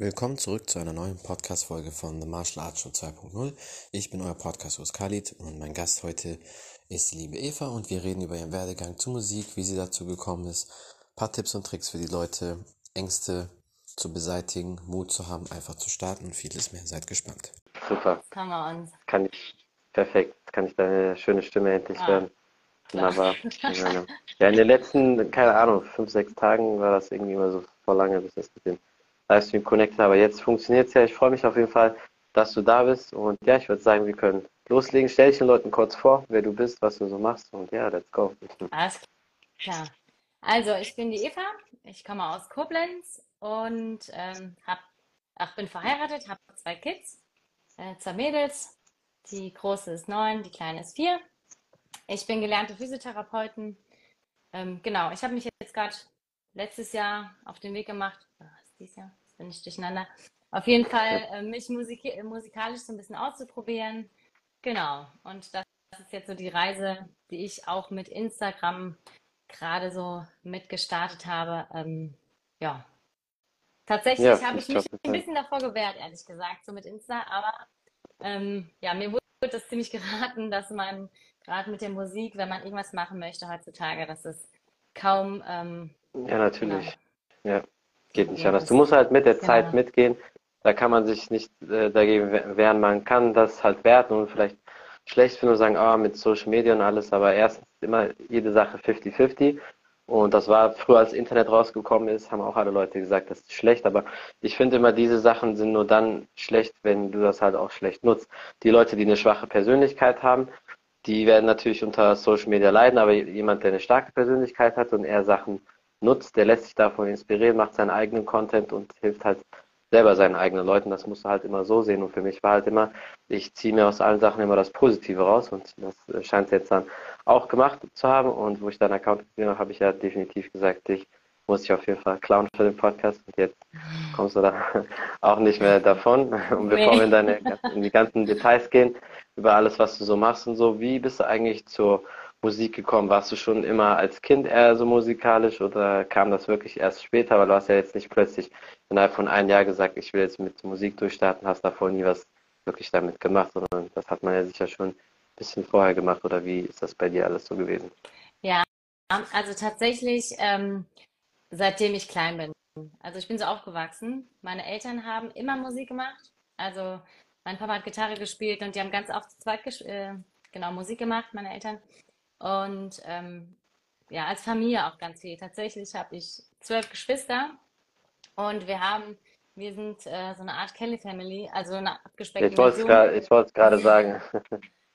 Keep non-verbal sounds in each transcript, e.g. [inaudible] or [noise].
Willkommen zurück zu einer neuen Podcast-Folge von The Martial Arts Show 2.0. Ich bin euer Podcast-Host Khalid und mein Gast heute ist die liebe Eva und wir reden über ihren Werdegang zur Musik, wie sie dazu gekommen ist, ein paar Tipps und Tricks für die Leute, Ängste zu beseitigen, Mut zu haben, einfach zu starten und vieles mehr. Seid gespannt. Super. Kann man uns. Kann ich, perfekt. Kann ich deine schöne Stimme endlich Ah, hören. Wunderbar. Ja, in den letzten, keine Ahnung, fünf, sechs Tagen war das irgendwie immer so voll lange, bis das mit dem Livestream connected, aber jetzt funktioniert es ja. Ich freue mich auf jeden Fall, dass du da bist und ja, ich würde sagen, wir können loslegen. Stell dich den Leuten kurz vor, wer du bist, was du so machst und ja, let's go. Alles klar. Also, ich bin die Eva, ich komme aus Koblenz und ähm, hab, ach, bin verheiratet, habe zwei Kids, äh, zwei Mädels. Die große ist neun, die kleine ist vier. Ich bin gelernte Physiotherapeutin. Ähm, genau, ich habe mich jetzt gerade letztes Jahr auf den Weg gemacht, dieses Jahr? Jetzt bin ich durcheinander. Auf jeden Fall, äh, mich musik musikalisch so ein bisschen auszuprobieren. Genau, und das ist jetzt so die Reise, die ich auch mit Instagram gerade so mitgestartet habe. Ähm, ja, tatsächlich Ja, habe ich ich mich ein bisschen davor gewehrt, ehrlich gesagt, so mit Insta, aber ähm, ja, mir wurde das ziemlich [laughs] geraten, dass man gerade mit der Musik, wenn man irgendwas machen möchte heutzutage, dass es kaum ähm, Ja, genau, natürlich. Ja, geht nicht ja, anders. Du musst halt mit der Zeit genau. mitgehen. Da kann man sich nicht äh, dagegen we- wehren. Man kann das halt werten und vielleicht schlecht finden und sagen, ah, mit Social Media und alles, aber erstens immer jede Sache 50-50. Und das war früher, als Internet rausgekommen ist, haben auch alle Leute gesagt, das ist schlecht. Aber ich finde immer, diese Sachen sind nur dann schlecht, wenn du das halt auch schlecht nutzt. Die Leute, die eine schwache Persönlichkeit haben, die werden natürlich unter Social Media leiden, aber jemand, der eine starke Persönlichkeit hat und eher Sachen nutzt, der lässt sich davon inspirieren, macht seinen eigenen Content und hilft halt selber seinen eigenen Leuten. Das musst du halt immer so sehen. Und für mich war halt immer, ich ziehe mir aus allen Sachen immer das Positive raus und das äh, scheint jetzt dann auch gemacht zu haben. Und wo ich deinen Account gesehen habe, habe ich ja definitiv gesagt, dich muss ich auf jeden Fall klauen für den Podcast. Und jetzt kommst du da [laughs] auch nicht mehr davon. [laughs] Und bevor wir in, Nee. deine, in die ganzen Details gehen, über alles, was du so machst und so, wie bist du eigentlich zur Musik gekommen? Warst du schon immer als Kind eher so musikalisch oder kam das wirklich erst später? Weil du hast ja jetzt nicht plötzlich innerhalb von einem Jahr gesagt, ich will jetzt mit Musik durchstarten, hast davor nie was wirklich damit gemacht, sondern das hat man ja sicher schon ein bisschen vorher gemacht. Oder wie ist das bei dir alles so gewesen? Ja, also tatsächlich, ähm, seitdem ich klein bin. Also ich bin so aufgewachsen. Meine Eltern haben immer Musik gemacht. Also mein Papa hat Gitarre gespielt und die haben ganz oft zu zweit äh, genau Musik gemacht, meine Eltern. Und ähm, ja, als Familie auch ganz viel. Tatsächlich habe ich zwölf Geschwister und wir haben, wir sind äh, so eine Art Kelly Family, also eine abgespeckte Ich wollte es Version. gerade, ich wollte es gerade sagen.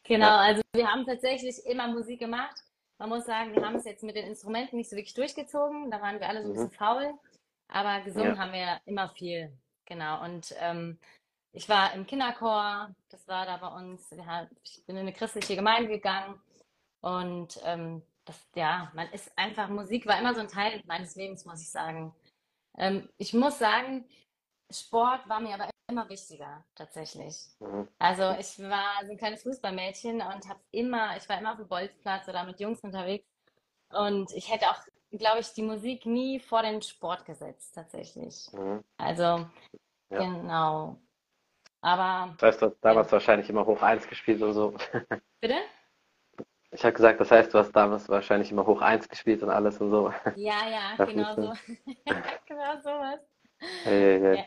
Genau, Ja. also wir haben tatsächlich immer Musik gemacht. Man muss sagen, wir haben es jetzt mit den Instrumenten nicht so wirklich durchgezogen. Da waren wir alle so ein Mhm. bisschen faul. Aber gesungen Ja. haben wir immer viel. Genau. Und ähm, ich war im Kinderchor. Das war da bei uns. Wir haben, ich bin in eine christliche Gemeinde gegangen. Und ähm, das, ja, man ist einfach, Musik war immer so ein Teil meines Lebens, muss ich sagen. Ähm, ich muss sagen, Sport war mir aber immer wichtiger, tatsächlich. Mhm. Also ich war so ein kleines Fußballmädchen und habe immer, ich war immer auf dem Bolzplatz oder mit Jungs unterwegs und ich hätte auch, glaube ich, die Musik nie vor den Sport gesetzt, tatsächlich. Mhm. Also Ja. genau. Aber Das heißt, du hast ja, damals wahrscheinlich immer hoch eins gespielt und so. bitte? Ich habe gesagt, das heißt, du hast damals wahrscheinlich immer hoch eins gespielt und alles und so. Ja, ja, [laughs] genau so. [laughs] Genau sowas. Hey, hey, hey.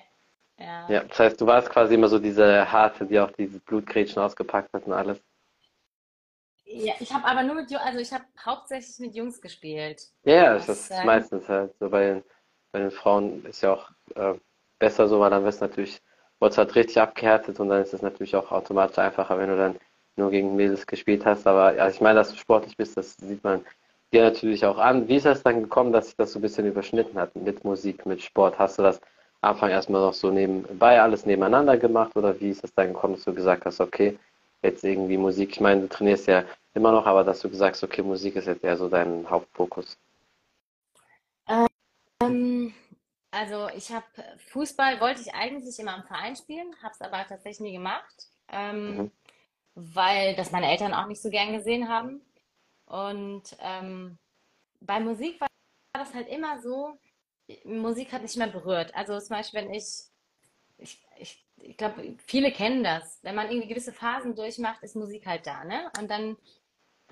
Ja, ja. Ja, das heißt, du warst quasi immer so diese Harte, die auch diese Blutgrätschen ausgepackt hat und alles. Ja, ich habe aber nur mit, Ju- also ich habe hauptsächlich mit Jungs gespielt, Ja, muss das ist sagen. meistens halt so bei den, bei den Frauen ist ja auch äh, besser so, weil dann wirst du natürlich, wird halt richtig abgehärtet und dann ist es natürlich auch automatisch einfacher, wenn du dann nur gegen Mädels gespielt hast. Aber ja, ich meine, dass du sportlich bist, das sieht man dir natürlich auch an. Wie ist das dann gekommen, dass sich das so ein bisschen überschnitten hat mit Musik, mit Sport? Hast du das am Anfang erstmal noch so nebenbei alles nebeneinander gemacht oder wie ist es dann gekommen, dass du gesagt hast, okay, jetzt irgendwie Musik, ich meine, du trainierst ja immer noch, aber dass du gesagt hast, okay, Musik ist jetzt eher so dein Hauptfokus. Ähm, also ich habe Fußball, wollte ich eigentlich immer im Verein spielen, habe es aber tatsächlich nie gemacht, ähm, Mhm. Weil das meine Eltern auch nicht so gern gesehen haben. Und ähm, bei Musik war das halt immer so, Musik hat mich immer berührt. Also zum Beispiel, wenn ich ich, ich, ich glaube, viele kennen das. Wenn man irgendwie gewisse Phasen durchmacht, ist Musik halt da, ne? Und dann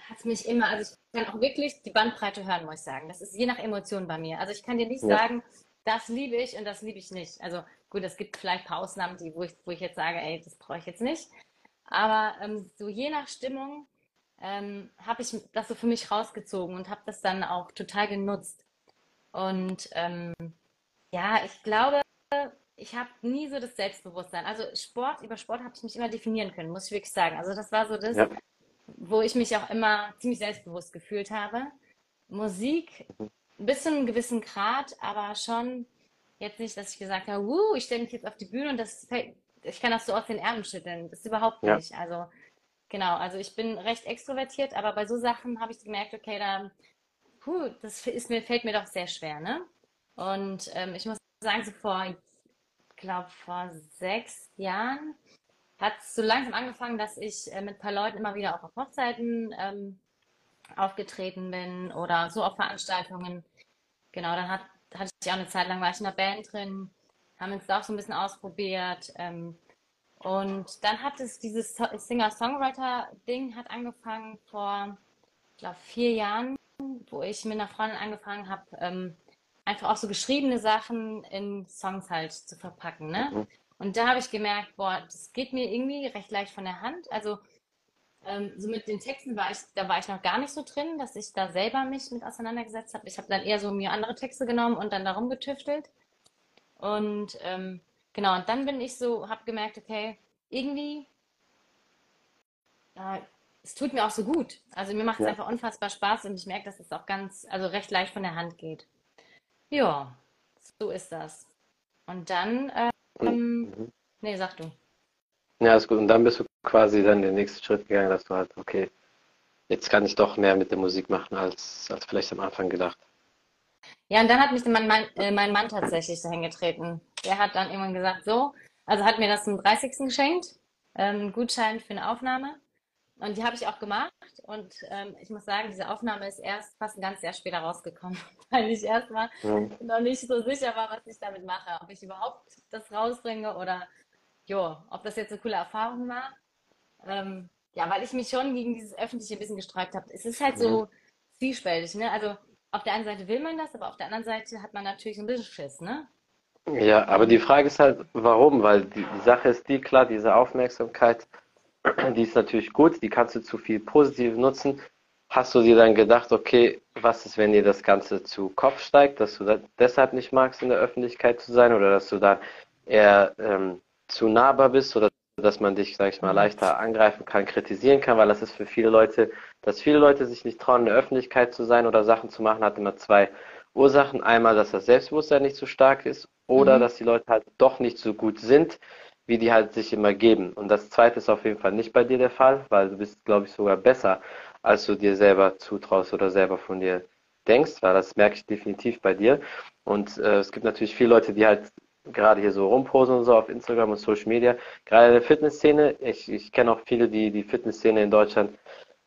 hat es mich immer, also ich kann auch wirklich die Bandbreite hören, muss ich sagen. Das ist je nach Emotion bei mir. Also ich kann dir nicht ja. sagen, das liebe ich und das liebe ich nicht. Also gut, es gibt vielleicht ein paar Ausnahmen, die, wo, ich, wo ich jetzt sage, ey, das brauche ich jetzt nicht. Aber ähm, so je nach Stimmung ähm, habe ich das so für mich rausgezogen und habe das dann auch total genutzt. Und ähm, ja, ich glaube, ich habe nie so das Selbstbewusstsein. Also Sport, über Sport habe ich mich immer definieren können, muss ich wirklich sagen. Also das war so das, ja. wo ich mich auch immer ziemlich selbstbewusst gefühlt habe. Musik bis zu einem gewissen Grad, aber schon jetzt nicht, dass ich gesagt habe, Wuh, ich stelle mich jetzt auf die Bühne und das fällt, ich kann das so aus den Ärmeln schütteln. Das ist überhaupt ja. nicht. Also genau, also ich bin recht extrovertiert, aber bei so Sachen habe ich gemerkt, okay, da, puh, das ist mir, fällt mir doch sehr schwer, ne? Und ähm, ich muss sagen, so vor, ich glaube, vor sechs Jahren hat es so langsam angefangen, dass ich äh, mit ein paar Leuten immer wieder auch auf Hochzeiten ähm, aufgetreten bin oder so auf Veranstaltungen. Genau, dann hat, hatte ich auch eine Zeit lang, war ich in der Band drin, haben uns da auch so ein bisschen ausprobiert. Ähm, und dann hat es dieses Singer-Songwriter-Ding hat angefangen vor, ich glaube, vier Jahren, wo ich mit einer Freundin angefangen habe, ähm, einfach auch so geschriebene Sachen in Songs halt zu verpacken. Ne? Mhm. Und da habe ich gemerkt, boah, das geht mir irgendwie recht leicht von der Hand. Also ähm, so mit den Texten war ich, da war ich noch gar nicht so drin, dass ich da selber mich mit auseinandergesetzt habe. Ich habe dann eher so mir andere Texte genommen und dann darum getüftelt. Und ähm, genau, und dann bin ich so, habe gemerkt, okay, irgendwie, äh, es tut mir auch so gut. Also mir macht es ja. einfach unfassbar Spaß und ich merke, dass es auch ganz, also recht leicht von der Hand geht. Ja, so ist das. Und dann, ähm, mhm. nee, sag du. Ja, ist gut. Und dann bist du quasi dann den nächsten Schritt gegangen, dass du halt, okay, jetzt kann ich doch mehr mit der Musik machen, als, als vielleicht am Anfang gedacht. Ja, und dann hat mich mein Mann, äh, mein Mann tatsächlich dahin getreten. Der hat dann irgendwann gesagt, so, also hat mir das zum 30. geschenkt, ähm, Gutschein für eine Aufnahme. Und die habe ich auch gemacht. Und ähm, ich muss sagen, diese Aufnahme ist erst fast ein ganzes Jahr später rausgekommen, [laughs] weil ich erstmal mhm. noch nicht so sicher war, was ich damit mache. Ob ich überhaupt das rausbringe oder jo, ob das jetzt eine coole Erfahrung war. Ähm, ja, weil ich mich schon gegen dieses Öffentliche ein bisschen gesträubt habe. Es ist halt mhm. so zwiespältig, ne? Also auf der einen Seite will man das, aber auf der anderen Seite hat man natürlich ein bisschen Schiss, ne? Ja, aber die Frage ist halt, warum? Weil die, die Sache ist die, klar, diese Aufmerksamkeit, die ist natürlich gut, die kannst du zu viel positiv nutzen. Hast du dir dann gedacht, okay, was ist, wenn dir das Ganze zu Kopf steigt, dass du deshalb nicht magst, in der Öffentlichkeit zu sein oder dass du da eher ähm, zu nahbar bist oder dass man dich, sag ich mal, mhm. leichter angreifen kann, kritisieren kann, weil das ist für viele Leute, dass viele Leute sich nicht trauen, in der Öffentlichkeit zu sein oder Sachen zu machen, hat immer zwei Ursachen. Einmal, dass das Selbstbewusstsein nicht so stark ist oder mhm. dass die Leute halt doch nicht so gut sind, wie die halt sich immer geben. Und das zweite ist auf jeden Fall nicht bei dir der Fall, weil du bist, glaube ich, sogar besser, als du dir selber zutraust oder selber von dir denkst, weil das merke ich definitiv bei dir. Und äh, es gibt natürlich viele Leute, die halt gerade hier so rumposen und so auf Instagram und Social Media. Gerade in der Fitnessszene, ich, ich kenne auch viele, die die Fitnessszene in Deutschland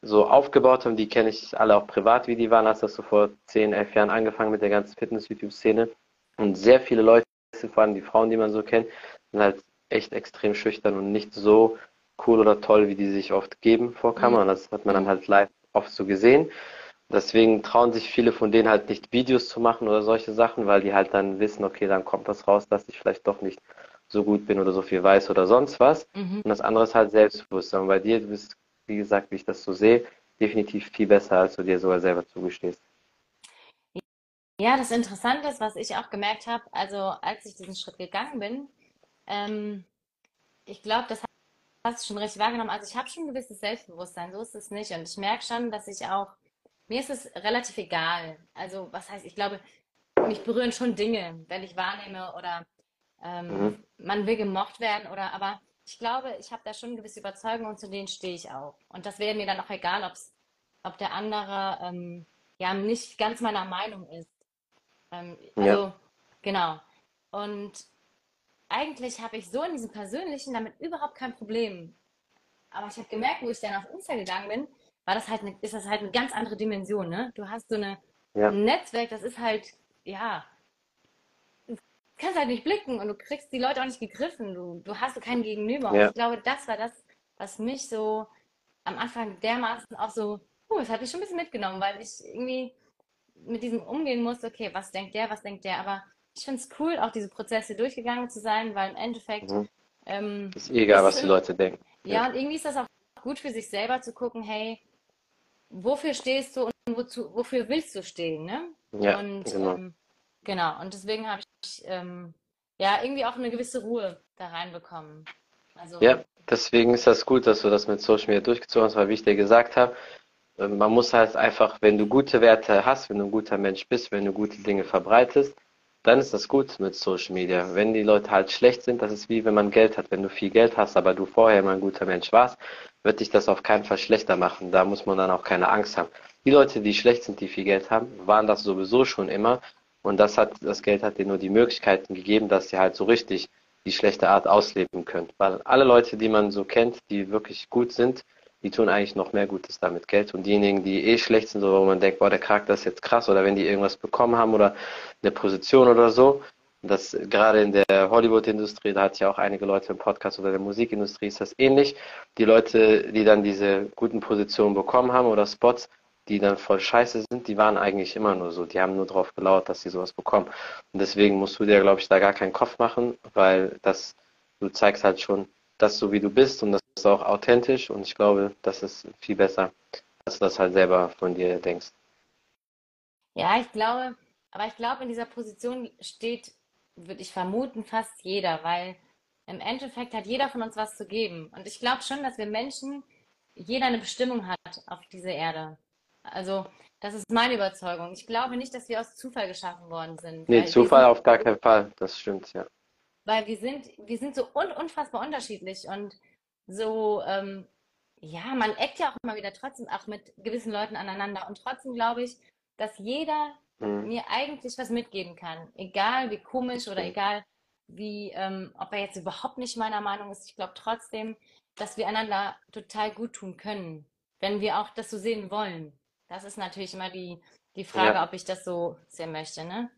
so aufgebaut haben, die kenne ich alle auch privat, wie die waren, als das so vor 10, 11 Jahren angefangen mit der ganzen Fitness-YouTube-Szene. Und sehr viele Leute, vor allem die Frauen, die man so kennt, sind halt echt extrem schüchtern und nicht so cool oder toll, wie die sich oft geben vor Kamera. Und das hat man dann halt live oft so gesehen. Deswegen trauen sich viele von denen halt nicht Videos zu machen oder solche Sachen, weil die halt dann wissen, okay, dann kommt das raus, dass ich vielleicht doch nicht so gut bin oder so viel weiß oder sonst was. Mhm. Und das andere ist halt Selbstbewusstsein. Und bei dir, du bist, wie gesagt, wie ich das so sehe, definitiv viel besser, als du dir sogar selber zugestehst. Ja, das Interessante ist, was ich auch gemerkt habe, also als ich diesen Schritt gegangen bin, ähm, ich glaube, das hast du schon richtig wahrgenommen. Also ich habe schon ein gewisses Selbstbewusstsein, so ist es nicht. Und ich merke schon, dass ich auch mir ist es relativ egal. Also, was heißt, ich glaube, mich berühren schon Dinge, wenn ich wahrnehme oder ähm, mhm. man will gemocht werden oder, aber ich glaube, ich habe da schon eine gewisse Überzeugung und zu denen stehe ich auch. Und das wäre mir dann auch egal, ob's, ob der andere ähm, ja nicht ganz meiner Meinung ist. Ähm, also, ja. genau. Und eigentlich habe ich so in diesem Persönlichen damit überhaupt kein Problem. Aber ich habe gemerkt, wo ich dann auf Insta gegangen bin, war das halt eine, ist das halt eine ganz andere Dimension, ne? Du hast so eine, ja. ein Netzwerk, das ist halt, ja, kannst halt nicht blicken und du kriegst die Leute auch nicht gegriffen. Du, du hast keinen Gegenüber. Und Ja. ich glaube, das war das, was mich so am Anfang dermaßen auch so, uh, das hat mich schon ein bisschen mitgenommen, weil ich irgendwie mit diesem umgehen musste, okay, was denkt der, was denkt der, aber ich finde es cool, auch diese Prozesse durchgegangen zu sein, weil im Endeffekt Mhm. ähm, Ist egal, ist was die Leute denken. ja, und irgendwie ist das auch gut für sich selber zu gucken, hey, wofür stehst du und wozu, wofür willst du stehen, ne? Ja, Und genau. ähm, genau, und deswegen habe ich ähm, ja irgendwie auch eine gewisse Ruhe da reinbekommen. Also, Ja, deswegen ist das gut, dass du das mit Social Media durchgezogen hast, weil wie ich dir gesagt habe, äh, man muss halt einfach, wenn du gute Werte hast, wenn du ein guter Mensch bist, wenn du gute Dinge verbreitest, dann ist das gut mit Social Media. Wenn die Leute halt schlecht sind, das ist wie wenn man Geld hat. Wenn du viel Geld hast, aber du vorher mal ein guter Mensch warst, wird dich das auf keinen Fall schlechter machen. Da muss man dann auch keine Angst haben. Die Leute, die schlecht sind, die viel Geld haben, waren das sowieso schon immer. Und das hat, das Geld hat denen nur die Möglichkeiten gegeben, dass sie halt so richtig die schlechte Art ausleben können. Weil alle Leute, die man so kennt, die wirklich gut sind, die tun eigentlich noch mehr Gutes damit Geld. Und diejenigen, die eh schlecht sind, so wo man denkt, boah, der Charakter ist jetzt krass, oder wenn die irgendwas bekommen haben oder eine Position oder so, das gerade in der Hollywood-Industrie, da ich ja auch einige Leute im Podcast oder der Musikindustrie ist das ähnlich. Die Leute, die dann diese guten Positionen bekommen haben oder Spots, die dann voll scheiße sind, die waren eigentlich immer nur so. Die haben nur drauf gelauert, dass sie sowas bekommen. Und deswegen musst du dir, glaube ich, da gar keinen Kopf machen, weil das, du zeigst halt schon das so, wie du bist und das ist auch authentisch und ich glaube, das ist viel besser, dass du das halt selber von dir denkst. ja, ich glaube, aber ich glaube, in dieser Position steht, würde ich vermuten, fast jeder, weil im Endeffekt hat jeder von uns was zu geben. Und ich glaube schon, dass wir Menschen, jeder eine Bestimmung hat auf dieser Erde. Also, das ist meine Überzeugung. Ich glaube nicht, dass wir aus Zufall geschaffen worden sind, Nee, Zufall sind auf gar keinen Fall, das stimmt, ja. Weil wir sind, wir sind so un unfassbar unterschiedlich und so, ähm, ja, man eckt ja auch immer wieder trotzdem auch mit gewissen Leuten aneinander. Und trotzdem glaube ich, dass jeder Mhm. mir eigentlich was mitgeben kann. Egal wie komisch oder egal wie, ähm, ob er jetzt überhaupt nicht meiner Meinung ist. Ich glaube trotzdem, dass wir einander total gut tun können, wenn wir auch das so sehen wollen. Das ist natürlich immer die, die Frage, Ja. ob ich das so sehen möchte, ne?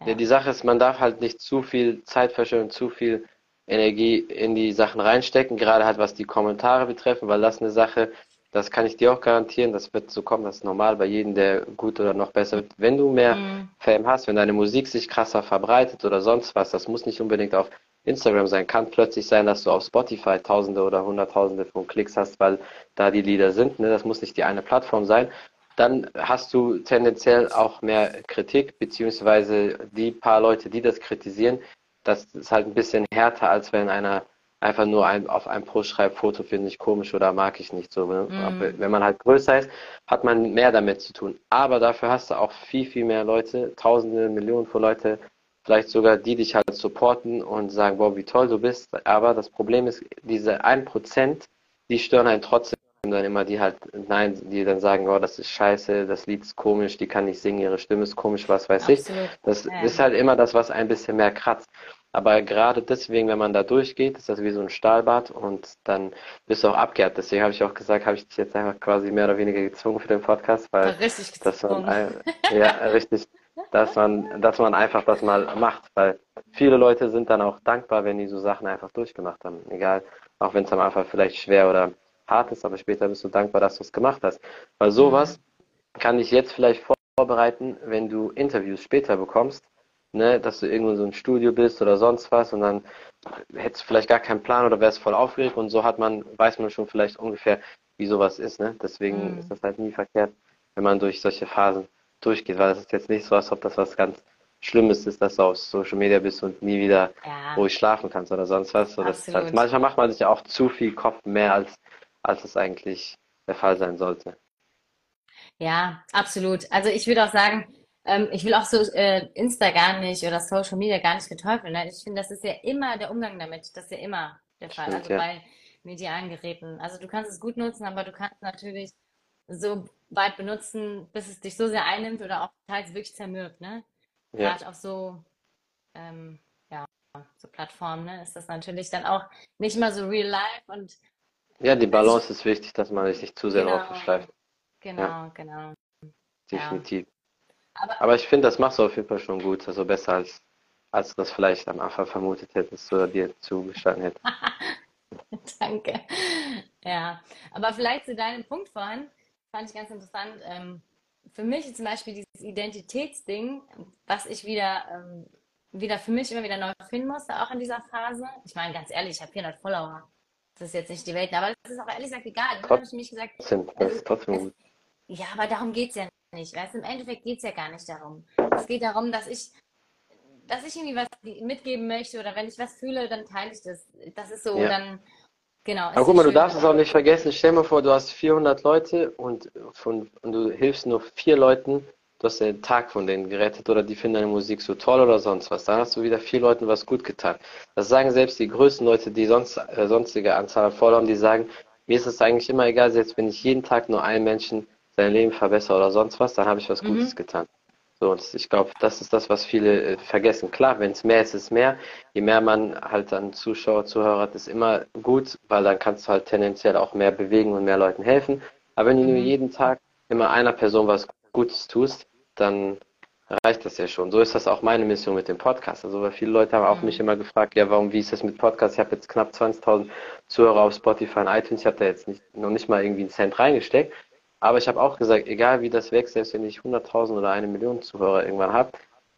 Ja, Ja. die Sache ist, man darf halt nicht zu viel Zeit verschwenden, zu viel Energie in die Sachen reinstecken, gerade halt was die Kommentare betreffen, weil das eine Sache, das kann ich dir auch garantieren, das wird so kommen, das ist normal bei jedem, der gut oder noch besser wird. Wenn du mehr Mm, Fame hast, wenn deine Musik sich krasser verbreitet oder sonst was, das muss nicht unbedingt auf Instagram sein, kann plötzlich sein, dass du auf Spotify Tausende oder Hunderttausende von Klicks hast, weil da die Lieder sind, ne? Das muss nicht die eine Plattform sein. Dann hast du tendenziell auch mehr Kritik, beziehungsweise die paar Leute, die das kritisieren, das ist halt ein bisschen härter, als wenn einer einfach nur ein, auf einem Post schreibt, Foto finde ich komisch oder mag ich nicht so. Ne? Aber wenn man halt größer ist, hat man mehr damit zu tun. Aber dafür hast du auch viel, viel mehr Leute, Tausende, Millionen von Leute, vielleicht sogar die dich halt supporten und sagen, boah, wie toll du bist. Aber das Problem ist, diese 1%, die stören einen trotzdem dann immer, die halt, nein, die dann sagen, oh, das ist scheiße, das Lied ist komisch, die kann nicht singen, ihre Stimme ist komisch, was weiß ich. absolut. Das Ja. ist halt immer das, was ein bisschen mehr kratzt. Aber gerade deswegen, wenn man da durchgeht, ist das wie so ein Stahlbad und dann bist du auch abgehärtet. Deswegen habe ich auch gesagt, habe ich dich jetzt einfach quasi mehr oder weniger gezwungen für den Podcast, weil richtig dass man, ja, [laughs] richtig, dass man, dass man einfach das mal macht, weil viele Leute sind dann auch dankbar, wenn die so Sachen einfach durchgemacht haben. Egal, auch wenn es am Anfang vielleicht schwer oder hart ist, aber später bist du dankbar, dass du es gemacht hast. Weil sowas kann dich jetzt vielleicht vorbereiten, wenn du Interviews später bekommst, ne, dass du irgendwo in so einem Studio bist oder sonst was und dann hättest du vielleicht gar keinen Plan oder wärst voll aufgeregt und so hat man, weiß man schon vielleicht ungefähr, wie sowas ist, ne? Deswegen Mhm. ist das halt nie verkehrt, wenn man durch solche Phasen durchgeht, weil das ist jetzt nicht so, als ob das was ganz Schlimmes ist, dass du auf Social Media bist und nie wieder Ja, ruhig schlafen kannst oder sonst was. So, das halt, manchmal macht man sich ja auch zu viel Kopf mehr als, als es eigentlich der Fall sein sollte. ja, absolut. Also ich würde auch sagen, ähm, ich will auch so äh, Insta gar nicht oder Social Media gar nicht verteufeln. Ne? Ich finde, das ist ja immer der Umgang damit. Das ist ja immer der Fall. Stimmt, Also ja. bei medialen Geräten. Also du kannst es gut nutzen, aber du kannst natürlich so weit benutzen, bis es dich so sehr einnimmt oder auch teils wirklich zermürbt, ne? Ja, Gerade auf so, ähm, ja, so Plattformen, ne, ist das natürlich dann auch nicht immer so real life und ja, die Balance ist wichtig, dass man sich nicht zu sehr genau. Ja, genau, genau, ja. definitiv. Aber Aber ich finde, das machst du auf jeden Fall schon gut, also besser als als du das vielleicht am Anfang vermutet hättest oder dir zugestanden hättest. [laughs] Danke. Ja, aber vielleicht zu deinem Punkt vorhin, fand ich ganz interessant. Ähm, für mich zum Beispiel dieses Identitätsding, was ich wieder, ähm, wieder für mich immer wieder neu finden musste, auch in dieser Phase. Ich meine, ganz ehrlich, ich habe 400 Follower. Das ist jetzt nicht die Welt, aber das ist auch ehrlich gesagt egal. Habe ich mich gesagt, Trotzdem, das ist trotzdem gut. ja, aber darum geht es ja nicht. Weißt, Im Endeffekt geht es ja gar nicht darum. Es geht darum, dass ich, dass ich irgendwie was mitgeben möchte oder wenn ich was fühle, dann teile ich das. Das ist so, Ja. dann, genau. Aber guck mal, du darfst es auch nicht vergessen. Stell dir mal vor, du hast 400 Leute und, von, und du hilfst nur vier Leuten. Du hast den Tag von denen gerettet oder die finden deine Musik so toll oder sonst was. Dann hast du wieder vier Leuten was gut getan. Das sagen selbst die größten Leute, die sonst äh, sonstige Anzahl an Followern, die sagen, mir ist es eigentlich immer egal, selbst wenn ich jeden Tag nur einen Menschen sein Leben verbessere oder sonst was, dann habe ich was Mhm. Gutes getan. So, und ich glaube, das ist das, was viele äh, vergessen. Klar, wenn es mehr ist, ist mehr. Je mehr man halt an Zuschauer, Zuhörer hat, ist immer gut, weil dann kannst du halt tendenziell auch mehr bewegen und mehr Leuten helfen. Aber wenn du nur Mhm. jeden Tag immer einer Person was Gutes tust, dann reicht das ja schon. So ist das auch meine Mission mit dem Podcast. Also, weil viele Leute haben auch Mhm. mich immer gefragt, ja, warum, wie ist das mit Podcast? Ich habe jetzt knapp 20.000 Zuhörer auf Spotify und iTunes. Ich habe da jetzt nicht, noch nicht mal irgendwie einen Cent reingesteckt. Aber ich habe auch gesagt, egal wie das wächst, selbst wenn ich 100.000 oder eine Million Zuhörer irgendwann habe,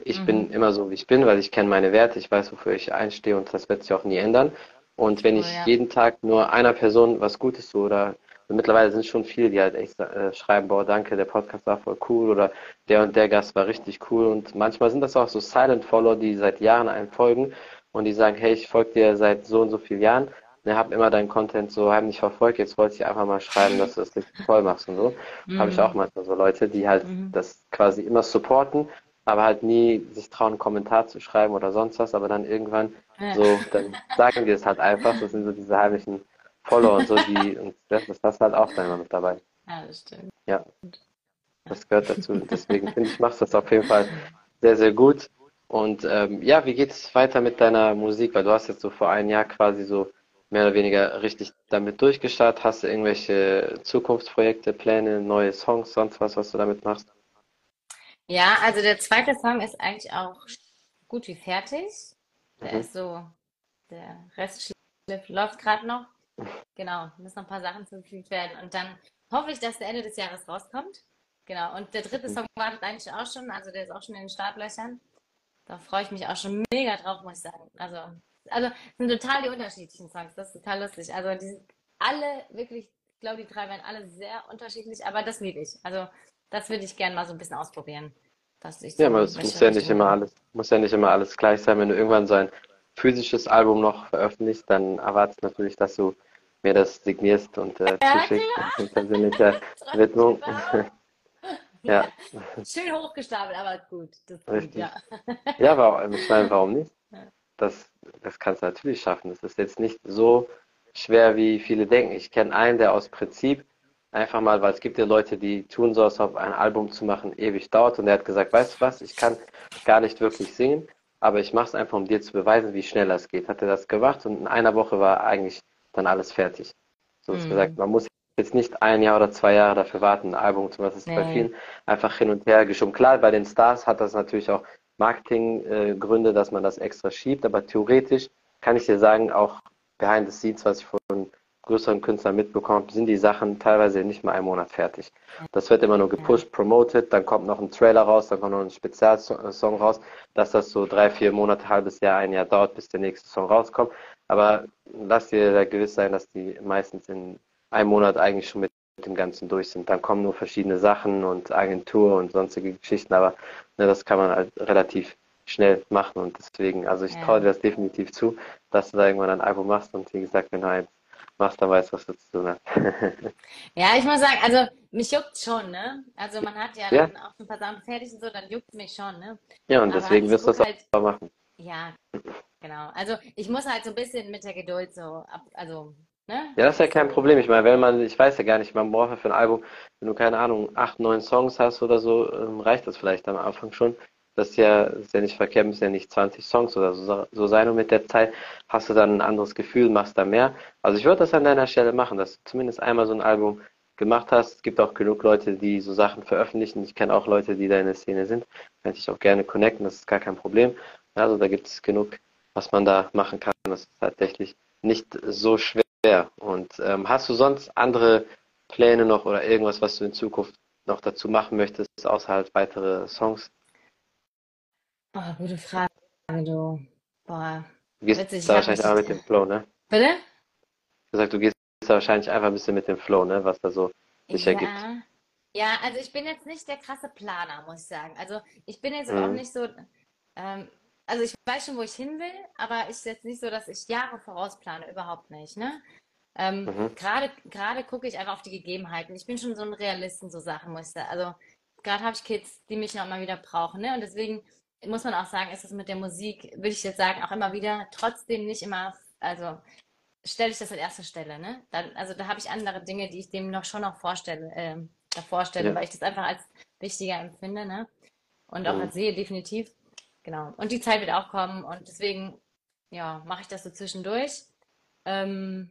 ich Mhm. bin immer so, wie ich bin, weil ich kenne meine Werte, ich weiß, wofür ich einstehe und das wird sich auch nie ändern. Und wenn Oh, ich ja. jeden Tag nur einer Person was Gutes tue oder und mittlerweile sind schon viele, die halt echt äh, schreiben, boah, danke, der Podcast war voll cool oder der und der Gast war richtig cool und manchmal sind das auch so Silent Follower, die seit Jahren einem folgen und die sagen, hey, ich folge dir seit so und so vielen Jahren und habe immer deinen Content so heimlich verfolgt, jetzt wollte ich einfach mal schreiben, dass du das richtig toll machst und so. Habe ich Mhm. auch manchmal so Leute, die halt Mhm. das quasi immer supporten, aber halt nie sich trauen, einen Kommentar zu schreiben oder sonst was, aber dann irgendwann Ja. so, dann sagen die es halt einfach, das sind so diese heimlichen Follower und so, die, und das, das halt auch dann immer mit dabei. Ja, das stimmt. Ja, das gehört dazu. Deswegen finde ich, machst du das auf jeden Fall sehr, sehr gut. Und ähm, ja, wie geht es weiter mit deiner Musik? Weil du hast jetzt so vor einem Jahr quasi so mehr oder weniger richtig damit durchgestartet. Hast du irgendwelche Zukunftsprojekte, Pläne, neue Songs, sonst was, was du damit machst? Ja, also der zweite Song ist eigentlich auch gut wie fertig. Der Mhm. ist so, der Rest läuft gerade noch. Genau, müssen noch ein paar Sachen zugefügt werden. Und dann hoffe ich, dass der Ende des Jahres rauskommt. Genau, und der dritte Mhm. Song wartet eigentlich auch schon, also der ist auch schon in den Startlöchern. Da freue ich mich auch schon mega drauf, muss ich sagen. Also, also es sind total die unterschiedlichen Songs, das ist total lustig. Also die sind alle wirklich, ich glaube, die drei werden alle sehr unterschiedlich, aber das liebe ich. Also das würde ich gerne mal so ein bisschen ausprobieren. Dass ich Ja, so aber es muss ja nicht immer alles, muss ja nicht immer alles gleich sein. Wenn du irgendwann so ein physisches Album noch veröffentlichst, dann erwartest du natürlich, dass du mir das signierst und äh, Ja, zuschickst klar. in persönlicher [laughs] Widmung. Ja, [laughs] Ja. schön hochgestapelt, aber gut. Das ist gut, Richtig. ja. Ja, warum, ich meine, warum nicht? Das, das kannst du natürlich schaffen. Das ist jetzt nicht so schwer, wie viele denken. Ich kenne einen, der aus Prinzip einfach mal, weil es gibt ja Leute, die tun so, als ob ein Album zu machen ewig dauert. Und er hat gesagt, weißt du was, ich kann gar nicht wirklich singen, aber ich mache es einfach, um dir zu beweisen, wie schnell das geht. Hat er das gemacht und in einer Woche war eigentlich dann alles fertig. So ist Mhm. gesagt, man muss jetzt nicht ein Jahr oder zwei Jahre dafür warten, ein Album zu machen. Das ist bei Nee. vielen einfach hin und her geschoben. Klar, bei den Stars hat das natürlich auch Marketinggründe, dass man das extra schiebt, aber theoretisch kann ich dir sagen, auch behind the scenes, was ich von größeren Künstlern mitbekomme, sind die Sachen teilweise nicht mal einen Monat fertig. Das wird immer nur gepusht, promoted, dann kommt noch ein Trailer raus, dann kommt noch ein Spezialsong raus, dass das so drei, vier Monate, halbes Jahr, ein Jahr dauert, bis der nächste Song rauskommt. Aber lass dir da gewiss sein, dass die meistens in einem Monat eigentlich schon mit dem Ganzen durch sind. Dann kommen nur verschiedene Sachen und Agentur und sonstige Geschichten, aber ne, das kann man halt relativ schnell machen und deswegen, also ich Ja. traue dir das definitiv zu, dass du da irgendwann ein Album machst und wie gesagt, wenn du eins machst, dann weißt du, was du zu tun hast. [laughs] Ja, ich muss sagen, also mich juckt schon, ne? Also man hat ja Ja. dann auch ein paar Sachen fertig und so, dann juckt mich schon, ne? ja, und Aber deswegen wirst du das halt, auch machen. ja, genau. Also ich muss halt so ein bisschen mit der Geduld so ab, also, ne? Ja, das ist ja kein Problem. Ich meine, wenn man, ich weiß ja gar nicht, man braucht ja für ein Album, wenn du keine Ahnung, acht, neun Songs hast oder so, ähm, reicht das vielleicht am Anfang schon. Das ist ja, ist ja nicht verkehrt, müssen ja nicht 20 Songs oder so, so sein und mit der Zeit hast du dann ein anderes Gefühl, machst da mehr. Also ich würde das an deiner Stelle machen, dass du zumindest einmal so ein Album gemacht hast. Es gibt auch genug Leute, die so Sachen veröffentlichen. Ich kenne auch Leute, die da in der Szene sind. Kann ich auch gerne connecten, das ist gar kein Problem. Also da gibt es genug, was man da machen kann. Das ist tatsächlich nicht so schwer. Und ähm, hast du sonst andere Pläne noch oder irgendwas, was du in Zukunft noch dazu machen möchtest, außer halt weitere Songs? Oh, gute Frage, du. Boah, Du gehst witzig, ich da wahrscheinlich einfach mit dem Flow, ne? Bitte? Du sagst, du gehst da wahrscheinlich einfach ein bisschen mit dem Flow, ne? Was da so sich ergibt. Ja. Ja, also ich bin jetzt nicht der krasse Planer, muss ich sagen. Also ich bin jetzt auch Mhm. nicht so, ähm, also ich weiß schon, wo ich hin will, aber ist jetzt nicht so, dass ich Jahre vorausplane, überhaupt nicht, ne? Ähm, Mhm. gerade gerade gucke ich einfach auf die Gegebenheiten. Ich bin schon so ein Realist in so Sachen, muss ich sagen. Also gerade habe ich Kids, die mich noch mal wieder brauchen, ne? Und deswegen muss man auch sagen, ist es mit der Musik, würde ich jetzt sagen, auch immer wieder trotzdem nicht immer, also stelle ich das an erster Stelle, ne? Dann, also da habe ich andere Dinge, die ich dem noch schon noch vorstelle, ähm, davor stelle, Ja. weil ich das einfach als wichtiger empfinde, ne? Und auch Mhm. als sehe, definitiv. Genau. Und die Zeit wird auch kommen und deswegen, ja, mache ich das so zwischendurch. Ähm,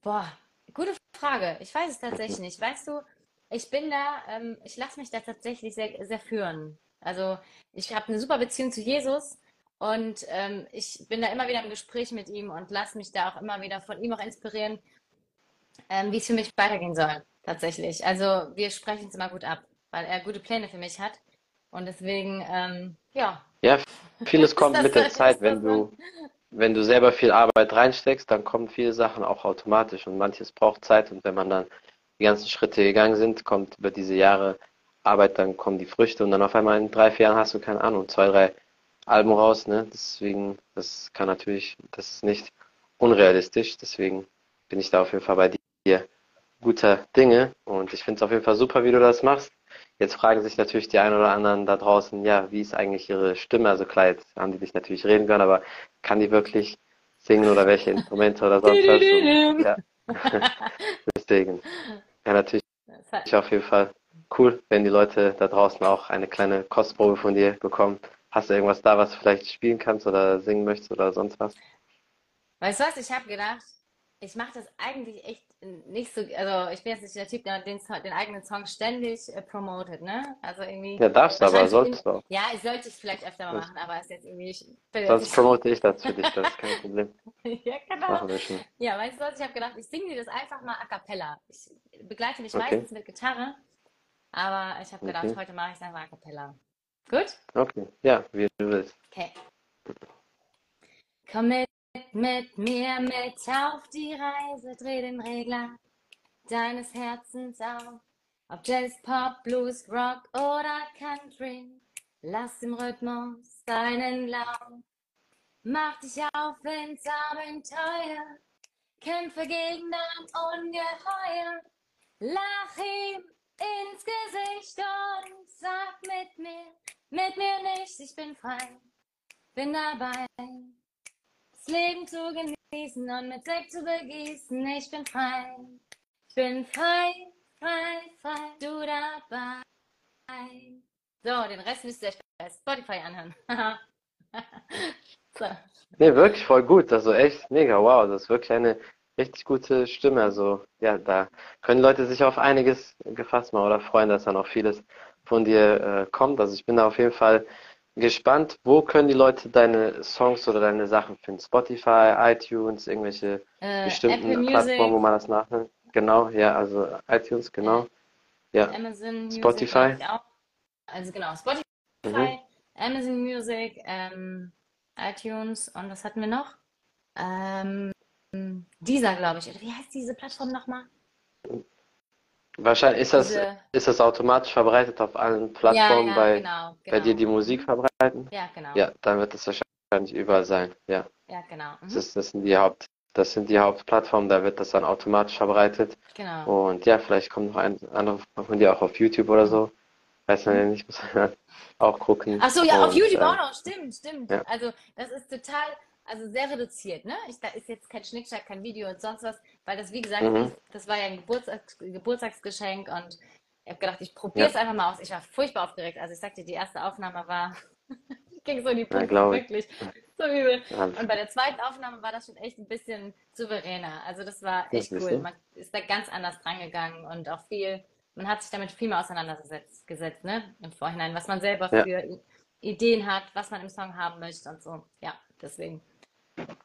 boah, gute Frage. Ich weiß es tatsächlich nicht. Weißt du, ich bin da, ähm, ich lasse mich da tatsächlich sehr, sehr führen. Also ich habe eine super Beziehung zu Jesus und ähm, ich bin da immer wieder im Gespräch mit ihm und lasse mich da auch immer wieder von ihm auch inspirieren, ähm, wie es für mich weitergehen soll, tatsächlich. Also wir sprechen es immer gut ab, weil er gute Pläne für mich hat. Und deswegen, ähm, ja, Ja, vieles [laughs] kommt mit der Zeit, wenn du, wenn du selber viel Arbeit reinsteckst, dann kommen viele Sachen auch automatisch. Und manches braucht Zeit. Und wenn man dann die ganzen Schritte gegangen sind, kommt über diese Jahre Arbeit, dann kommen die Früchte. Und dann auf einmal in drei, vier Jahren hast du, keine Ahnung, zwei, drei Alben raus, ne? Deswegen, das kann natürlich, das ist nicht unrealistisch, deswegen bin ich da auf jeden Fall bei dir. Guter Dinge. Und ich finde es auf jeden Fall super, wie du das machst. Jetzt fragen sich natürlich die einen oder anderen da draußen, ja, wie ist eigentlich ihre Stimme? Also klar, jetzt haben die dich natürlich reden können, aber kann die wirklich singen oder welche Instrumente oder sonst was? Und, ja, [laughs] deswegen. Ja, natürlich hat, auf jeden Fall cool, wenn die Leute da draußen auch eine kleine Kostprobe von dir bekommen. Hast du irgendwas da, was du vielleicht spielen kannst oder singen möchtest oder sonst was? weißt du was, ich habe gedacht, ich mache das eigentlich echt nicht so, also ich bin jetzt nicht der Typ, der den, den eigenen Song ständig äh, promotet, ne? Also irgendwie, Ja, darfst du, aber solltest du auch. ja, ich sollte es vielleicht öfter mal Das- machen, aber ist jetzt irgendwie, ich Sonst promote ich [laughs] das für dich, das ist kein Problem. ja, genau. Machen wir schon. Ja, weißt du was, ich habe gedacht, ich singe dir das einfach mal a cappella. Ich begleite dich Okay. meistens mit Gitarre, aber ich habe gedacht, Okay. heute mache ich es einfach a cappella. Gut? Okay, ja, wie du willst. Okay. Komm mit, mit mir mit auf die Reise, dreh den Regler deines Herzens auf. Ob Jazz, Pop, Blues, Rock oder Country, lass dem Rhythmus seinen Lauf. Mach dich auf ins Abenteuer, kämpfe gegen dein Ungeheuer. Lach ihm ins Gesicht und sag mit mir, mit mir nicht, ich bin frei, bin dabei. Das Leben zu genießen und mit Sekt zu begießen, ich bin frei. Ich bin frei, frei, frei, du dabei. So, den Rest müsst ihr euch bei Spotify anhören. [laughs] so. Nee, wirklich voll gut. Also echt mega, wow. Das ist wirklich eine richtig gute Stimme. Also ja, da können Leute sich auf einiges gefasst machen oder freuen, dass dann auch vieles von dir äh, kommt. Also ich bin da auf jeden Fall gespannt. Wo können die Leute deine Songs oder deine Sachen finden? Spotify, iTunes, irgendwelche Äh, bestimmten Plattformen, wo man das nachhört? Genau, ja, also iTunes, genau. Ja, Amazon Music Spotify. Also genau, Spotify, Mhm. Amazon Music, ähm, iTunes und was hatten wir noch? Ähm, Deezer, glaube ich. Oder wie heißt diese Plattform nochmal? Wahrscheinlich ist das, Diese, ist das automatisch verbreitet auf allen ja, Plattformen ja, bei, genau, bei dir genau. die Musik Mhm. verbreiten? Ja, genau. Ja, dann wird es wahrscheinlich überall sein. Ja. Ja, genau. Das Mhm. ist, das sind die Haupt, das sind die Hauptplattformen, da wird das dann automatisch verbreitet. Genau. Und ja, vielleicht kommt noch ein andere von dir auch auf YouTube oder so. Weiß man ja nicht, muss man [laughs] auch gucken. Ach so, ja, auf Und YouTube auch äh, noch. Stimmt, stimmt. ja, Also, das ist total, also sehr reduziert, ne? Ich, da ist jetzt kein Schnickschnack, kein Video und sonst was, weil das, wie gesagt, mhm. das, das war ja ein Geburtstags, Geburtstagsgeschenk und ich habe gedacht, ich probiere Ja, es einfach mal aus. Ich war furchtbar aufgeregt. Also, ich sagte, die erste Aufnahme war, [laughs] ging so in die Pumpe, ich. wirklich. So übel. Alles. Und bei der zweiten Aufnahme war das schon echt ein bisschen souveräner. Also, das war Das echt ist cool. Man ist da ganz anders drangegangen und auch viel, man hat sich damit viel mehr auseinandergesetzt, gesetzt, ne? Im Vorhinein, was man selber Ja, für Ideen hat, was man im Song haben möchte und so. Ja, deswegen.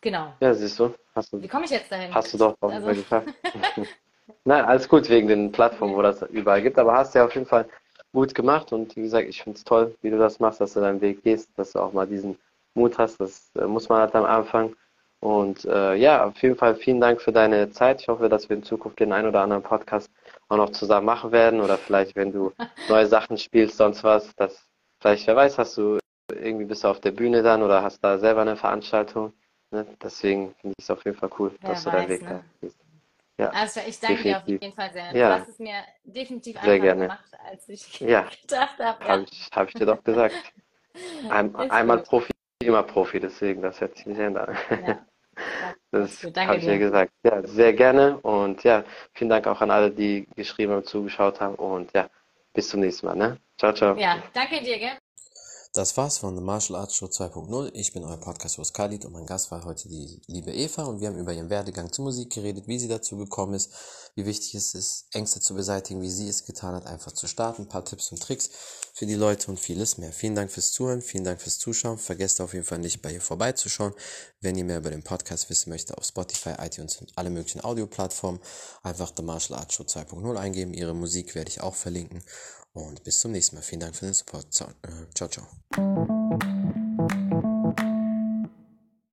Genau. Ja, siehst du, hast du, Wie komme ich jetzt dahin? hast du doch auf jeden Also, Fall geschafft. [laughs] [laughs] Nein, alles gut wegen den Plattformen, wo das überall gibt, aber hast ja auf jeden Fall gut gemacht und wie gesagt, ich finde es toll, wie du das machst, dass du deinen Weg gehst, dass du auch mal diesen Mut hast, das äh, muss man halt am Anfang. Und äh, ja, auf jeden Fall vielen Dank für deine Zeit. Ich hoffe, dass wir in Zukunft den einen oder anderen Podcast auch noch zusammen machen werden oder vielleicht, wenn du [laughs] neue Sachen spielst, sonst was, dass vielleicht, wer weiß, hast du irgendwie bist du auf der Bühne dann oder hast da selber eine Veranstaltung. Ne? Deswegen finde ich es auf jeden Fall cool, wer dass du deinen weiß, Weg da ne? gehst. Ja, Also ich danke dir auf definitiv. jeden Fall sehr. Du Ja, hast es mir definitiv sehr einfacher gerne. gemacht, als ich [laughs] Ja, gedacht habe. habe Ja, ich, hab ich dir doch gesagt. [laughs] Ein, einmal gut. Profi, immer Profi, deswegen, das wird sich nicht ändern. Ja, [laughs] das habe ich dir dir. gesagt. Ja, sehr gerne und ja, vielen Dank auch an alle, die geschrieben und zugeschaut haben und ja, bis zum nächsten Mal, ne? Ciao, ciao. Ja, danke dir, gell? Das war's von The Martial Arts Show 2.0. Ich bin euer Podcast-Host Khalid und mein Gast war heute die liebe Eva und wir haben über ihren Werdegang zur Musik geredet, wie sie dazu gekommen ist, wie wichtig es ist, Ängste zu beseitigen, wie sie es getan hat, einfach zu starten, ein paar Tipps und Tricks für die Leute und vieles mehr. Vielen Dank fürs Zuhören, vielen Dank fürs Zuschauen. Vergesst auf jeden Fall nicht, bei ihr vorbeizuschauen. Wenn ihr mehr über den Podcast wissen möchtet, auf Spotify, iTunes und alle möglichen Audioplattformen einfach The Martial Arts Show 2.0 eingeben. Ihre Musik werde ich auch verlinken und bis zum nächsten Mal. Vielen Dank für den Support. Ciao, ciao.